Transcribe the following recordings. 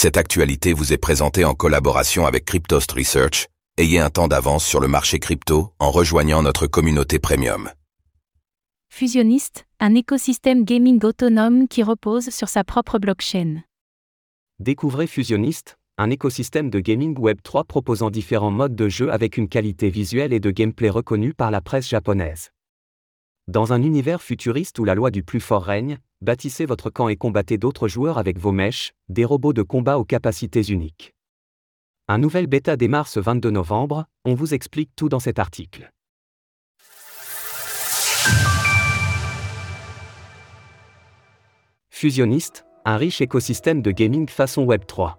Cette actualité vous est présentée en collaboration avec Cryptost Research. Ayez un temps d'avance sur le marché crypto en rejoignant notre communauté premium. Fusionist, un écosystème gaming autonome qui repose sur sa propre blockchain. Découvrez Fusionist, un écosystème de gaming Web 3 proposant différents modes de jeu avec une qualité visuelle et de gameplay reconnue par la presse japonaise. Dans un univers futuriste où la loi du plus fort règne, bâtissez votre camp et combattez d'autres joueurs avec vos mèches, des robots de combat aux capacités uniques. Un nouvel bêta démarre ce 22 novembre, on vous explique tout dans cet article. Fusionist, un riche écosystème de gaming façon Web 3.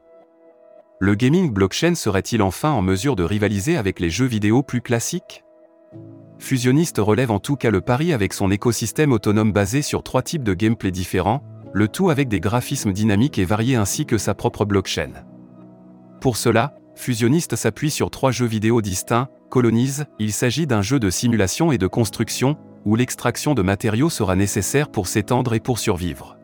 Le gaming blockchain serait-il enfin en mesure de rivaliser avec les jeux vidéo plus classiques? Fusionist relève en tout cas le pari avec son écosystème autonome basé sur trois types de gameplay différents, le tout avec des graphismes dynamiques et variés ainsi que sa propre blockchain. Pour cela, Fusionist s'appuie sur trois jeux vidéo distincts, Colonize, il s'agit d'un jeu de simulation et de construction, où l'extraction de matériaux sera nécessaire pour s'étendre et pour survivre.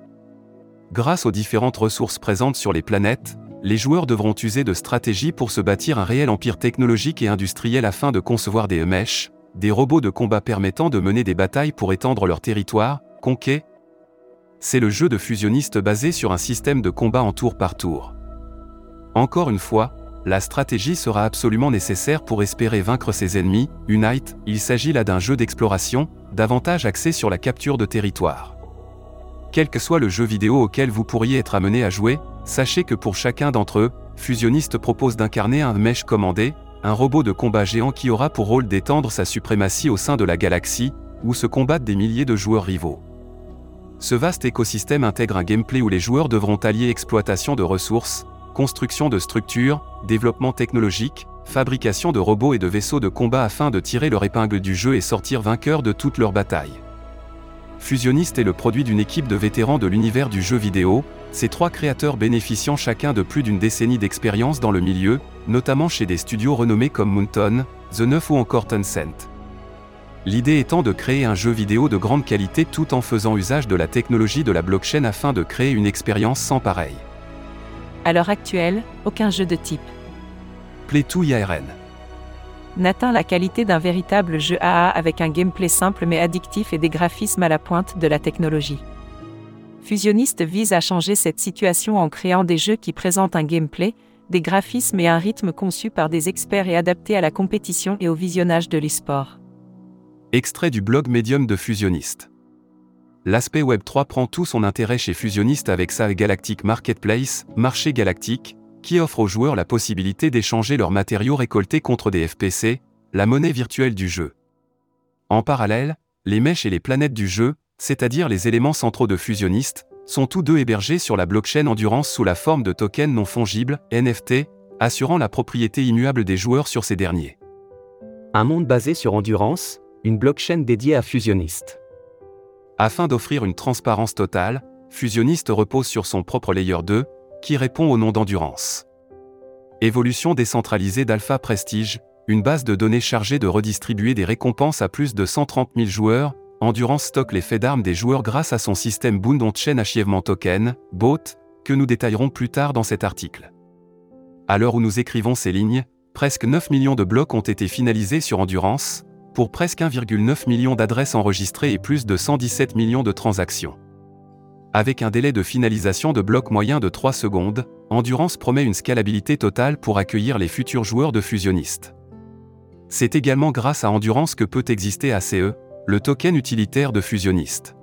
Grâce aux différentes ressources présentes sur les planètes, les joueurs devront user de stratégies pour se bâtir un réel empire technologique et industriel afin de concevoir des mèches, des robots de combat permettant de mener des batailles pour étendre leur territoire, conquête. C'est le jeu de fusionniste basé sur un système de combat en tour par tour. Encore une fois, la stratégie sera absolument nécessaire pour espérer vaincre ses ennemis. Unite, il s'agit là d'un jeu d'exploration, davantage axé sur la capture de territoire. Quel que soit le jeu vidéo auquel vous pourriez être amené à jouer, sachez que pour chacun d'entre eux, Fusionniste propose d'incarner un mèche commandé, un robot de combat géant qui aura pour rôle d'étendre sa suprématie au sein de la galaxie, où se combattent des milliers de joueurs rivaux. Ce vaste écosystème intègre un gameplay où les joueurs devront allier exploitation de ressources, construction de structures, développement technologique, fabrication de robots et de vaisseaux de combat afin de tirer leur épingle du jeu et sortir vainqueurs de toutes leurs batailles. Fusionniste est le produit d'une équipe de vétérans de l'univers du jeu vidéo, ces trois créateurs bénéficiant chacun de plus d'une décennie d'expérience dans le milieu, notamment chez des studios renommés comme Moonton, The Neuf ou encore Tencent. L'idée étant de créer un jeu vidéo de grande qualité tout en faisant usage de la technologie de la blockchain afin de créer une expérience sans pareil. À l'heure actuelle, aucun jeu de type Play2 IRN n'atteint la qualité d'un véritable jeu AA avec un gameplay simple mais addictif et des graphismes à la pointe de la technologie. Fusionist vise à changer cette situation en créant des jeux qui présentent un gameplay, des graphismes et un rythme conçus par des experts et adaptés à la compétition et au visionnage de l'e-sport. Extrait du blog Medium de Fusionist. L'aspect Web 3 prend tout son intérêt chez Fusionist avec sa Galactic Marketplace, marché galactique, qui offre aux joueurs la possibilité d'échanger leurs matériaux récoltés contre des FPC, la monnaie virtuelle du jeu. En parallèle, les mèches et les planètes du jeu, c'est-à-dire les éléments centraux de Fusionist, sont tous deux hébergés sur la blockchain Endurance sous la forme de tokens non fongibles, NFT, assurant la propriété immuable des joueurs sur ces derniers. Un monde basé sur Endurance, une blockchain dédiée à Fusionist. Afin d'offrir une transparence totale, Fusionist repose sur son propre layer 2, qui répond au nom d'Endurance. Évolution décentralisée d'Alpha Prestige, une base de données chargée de redistribuer des récompenses à plus de 130 000 joueurs, Endurance stocke les faits d'armes des joueurs grâce à son système Bound On-Chain Achievement Token, BOT, que nous détaillerons plus tard dans cet article. À l'heure où nous écrivons ces lignes, presque 9 millions de blocs ont été finalisés sur Endurance, pour presque 1,9 million d'adresses enregistrées et plus de 117 millions de transactions. Avec un délai de finalisation de blocs moyen de 3 secondes, Endurance promet une scalabilité totale pour accueillir les futurs joueurs de fusionnistes. C'est également grâce à Endurance que peut exister ACE, le token utilitaire de Fusionist.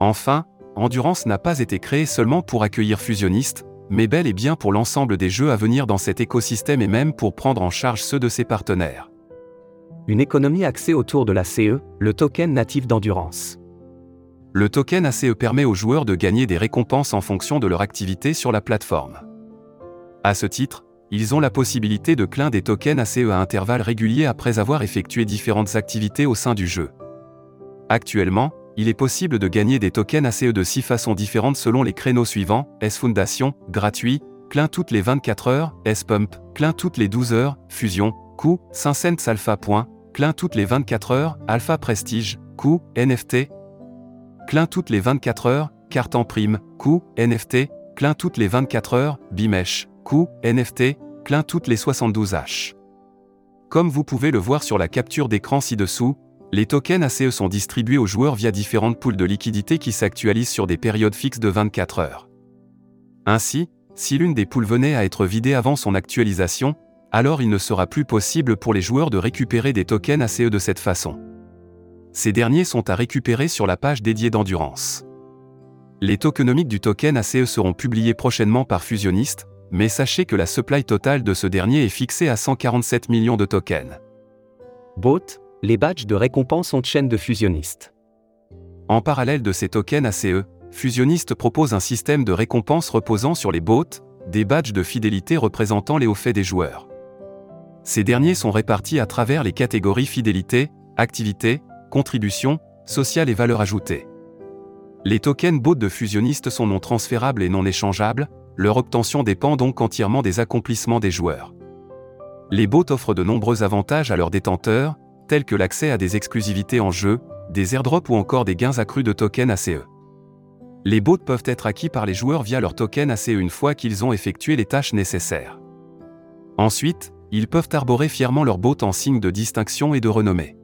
Enfin, Endurance n'a pas été créé seulement pour accueillir Fusionist, mais bel et bien pour l'ensemble des jeux à venir dans cet écosystème et même pour prendre en charge ceux de ses partenaires. Une économie axée autour de la CE, le token natif d'endurance. Le token ACE permet aux joueurs de gagner des récompenses en fonction de leur activité sur la plateforme. À ce titre, ils ont la possibilité de clin des tokens ACE à intervalles réguliers après avoir effectué différentes activités au sein du jeu. Actuellement, il est possible de gagner des tokens ACE de six façons différentes selon les créneaux suivants S Foundation, gratuit, clin toutes les 24 heures, S Pump, clin toutes les 12 heures, Fusion, coût, 5 cents alpha. Point, clin toutes les 24 heures, Alpha Prestige, coût, NFT, clin toutes les 24 heures, carte en prime, coût, NFT, clin toutes les 24 heures, Bimesh, Q, NFT, clin toutes les 72 H. Comme vous pouvez le voir sur la capture d'écran ci-dessous, les tokens ACE sont distribués aux joueurs via différentes poules de liquidités qui s'actualisent sur des périodes fixes de 24 heures. Ainsi, si l'une des poules venait à être vidée avant son actualisation, alors il ne sera plus possible pour les joueurs de récupérer des tokens ACE de cette façon. Ces derniers sont à récupérer sur la page dédiée d'endurance. Les tokenomiques du token ACE seront publiés prochainement par Fusionist, mais sachez que la supply totale de ce dernier est fixée à 147 millions de tokens. Boat, les badges de récompense ont chaîne de Fusionist. En parallèle de ces tokens ACE, Fusionist propose un système de récompense reposant sur les bots, des badges de fidélité représentant les hauts faits des joueurs. Ces derniers sont répartis à travers les catégories fidélité, activité, contribution, sociale et valeur ajoutée. Les tokens BOT de fusionnistes sont non transférables et non échangeables, leur obtention dépend donc entièrement des accomplissements des joueurs. Les bots offrent de nombreux avantages à leurs détenteurs, tels que l'accès à des exclusivités en jeu, des airdrops ou encore des gains accrus de tokens ACE. Les bots peuvent être acquis par les joueurs via leur token ACE une fois qu'ils ont effectué les tâches nécessaires. Ensuite, ils peuvent arborer fièrement leur boat en signe de distinction et de renommée.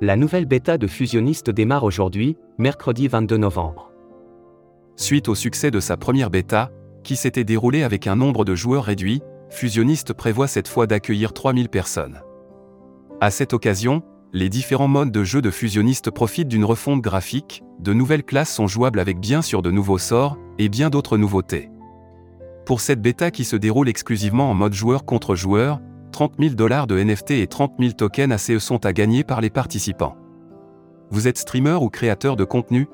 La nouvelle bêta de Fusionist démarre aujourd'hui, mercredi 22 novembre. Suite au succès de sa première bêta, qui s'était déroulée avec un nombre de joueurs réduit, Fusionist prévoit cette fois d'accueillir 3000 personnes. À cette occasion, les différents modes de jeu de Fusionist profitent d'une refonte graphique, de nouvelles classes sont jouables avec bien sûr de nouveaux sorts, et bien d'autres nouveautés. Pour cette bêta qui se déroule exclusivement en mode joueur contre joueur, 30 000 dollars de NFT et 30 000 tokens ACE sont à gagner par les participants. Vous êtes streamer ou créateur de contenu?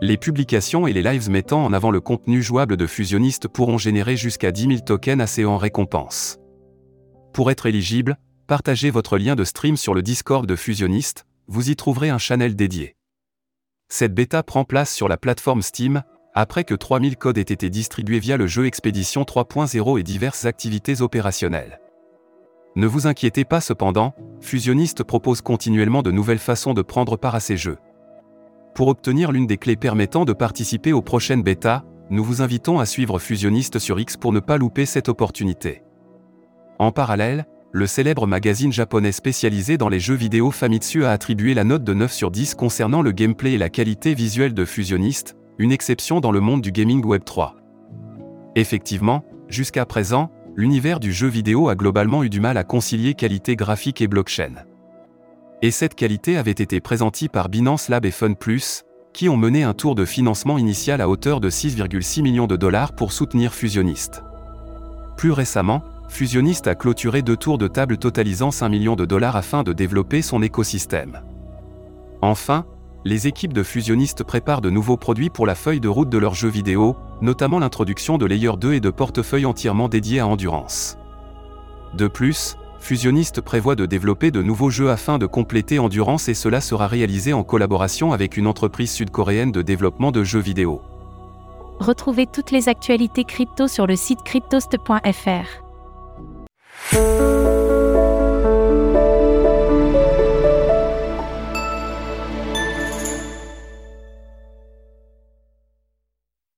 Les publications et les lives mettant en avant le contenu jouable de Fusionist pourront générer jusqu'à 10 000 tokens ACE en récompense. Pour être éligible, partagez votre lien de stream sur le Discord de Fusionist, vous y trouverez un channel dédié. Cette bêta prend place sur la plateforme Steam, après que 3000 codes aient été distribués via le jeu Expédition 3.0 et diverses activités opérationnelles. Ne vous inquiétez pas cependant, Fusionist propose continuellement de nouvelles façons de prendre part à ces jeux. Pour obtenir l'une des clés permettant de participer aux prochaines bêtas, nous vous invitons à suivre Fusionist sur X pour ne pas louper cette opportunité. En parallèle, le célèbre magazine japonais spécialisé dans les jeux vidéo Famitsu a attribué la note de 9 sur 10 concernant le gameplay et la qualité visuelle de Fusionist, une exception dans le monde du gaming Web 3. Effectivement, jusqu'à présent, l'univers du jeu vidéo a globalement eu du mal à concilier qualité graphique et blockchain. Et cette qualité avait été présentie par Binance Lab et Fun Plus, qui ont mené un tour de financement initial à hauteur de 6,6 millions de dollars pour soutenir Fusionist. Plus récemment, Fusionist a clôturé deux tours de table totalisant 5 millions de dollars afin de développer son écosystème. Enfin, les équipes de fusionnistes préparent de nouveaux produits pour la feuille de route de leurs jeux vidéo, notamment l'introduction de Layer 2 et de portefeuilles entièrement dédiés à Endurance. De plus, Fusionist prévoit de développer de nouveaux jeux afin de compléter Endurance et cela sera réalisé en collaboration avec une entreprise sud-coréenne de développement de jeux vidéo. Retrouvez toutes les actualités crypto sur le site cryptost.fr. Thank you.